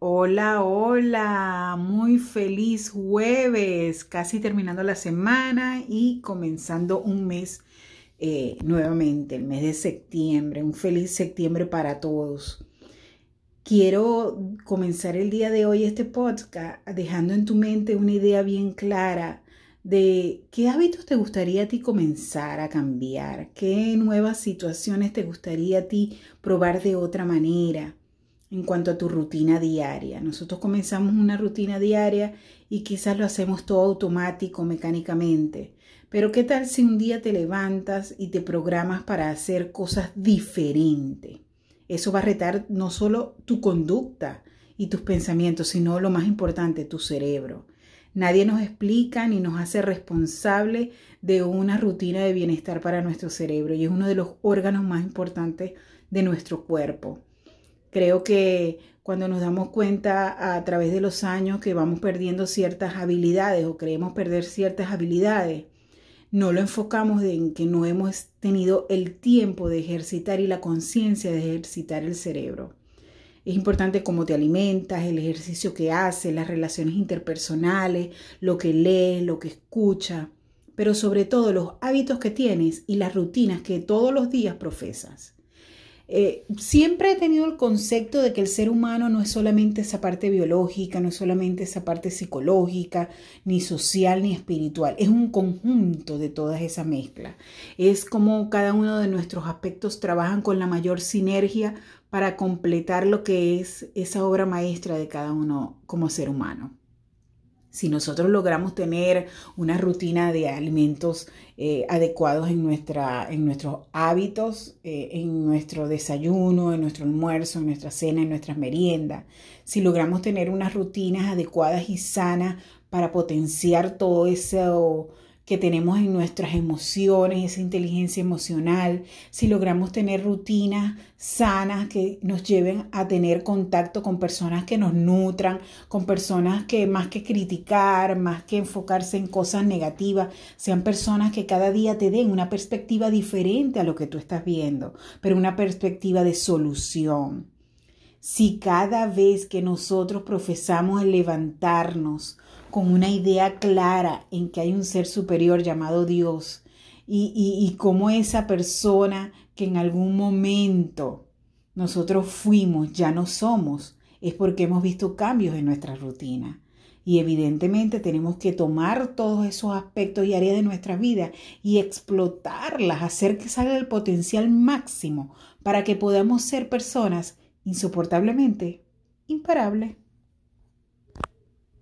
Hola, hola, muy feliz jueves, casi terminando la semana y comenzando un mes eh, nuevamente, el mes de septiembre, un feliz septiembre para todos. Quiero comenzar el día de hoy este podcast dejando en tu mente una idea bien clara de qué hábitos te gustaría a ti comenzar a cambiar, qué nuevas situaciones te gustaría a ti probar de otra manera en cuanto a tu rutina diaria. Nosotros comenzamos una rutina diaria y quizás lo hacemos todo automático, mecánicamente. Pero ¿qué tal si un día te levantas y te programas para hacer cosas diferentes? Eso va a retar no solo tu conducta y tus pensamientos, sino lo más importante, tu cerebro. Nadie nos explica ni nos hace responsable de una rutina de bienestar para nuestro cerebro y es uno de los órganos más importantes de nuestro cuerpo. Creo que cuando nos damos cuenta a través de los años que vamos perdiendo ciertas habilidades o creemos perder ciertas habilidades, no lo enfocamos en que no hemos tenido el tiempo de ejercitar y la conciencia de ejercitar el cerebro. Es importante cómo te alimentas, el ejercicio que haces, las relaciones interpersonales, lo que lees, lo que escuchas, pero sobre todo los hábitos que tienes y las rutinas que todos los días profesas. Eh, siempre he tenido el concepto de que el ser humano no es solamente esa parte biológica, no es solamente esa parte psicológica, ni social, ni espiritual. Es un conjunto de todas esas mezclas. Es como cada uno de nuestros aspectos trabajan con la mayor sinergia para completar lo que es esa obra maestra de cada uno como ser humano. Si nosotros logramos tener una rutina de alimentos eh, adecuados en, nuestra, en nuestros hábitos, eh, en nuestro desayuno, en nuestro almuerzo, en nuestra cena, en nuestras meriendas, si logramos tener unas rutinas adecuadas y sanas para potenciar todo eso que tenemos en nuestras emociones, esa inteligencia emocional, si logramos tener rutinas sanas que nos lleven a tener contacto con personas que nos nutran, con personas que más que criticar, más que enfocarse en cosas negativas, sean personas que cada día te den una perspectiva diferente a lo que tú estás viendo, pero una perspectiva de solución. Si cada vez que nosotros profesamos el levantarnos, con una idea clara en que hay un ser superior llamado Dios y, y, cómo esa persona que en algún momento nosotros fuimos, ya no somos, es porque hemos visto cambios en nuestra rutina. Y evidentemente tenemos que tomar todos esos aspectos y áreas de nuestra vida y explotarlas, hacer que salga el potencial máximo para que podamos ser personas insoportablemente imparables.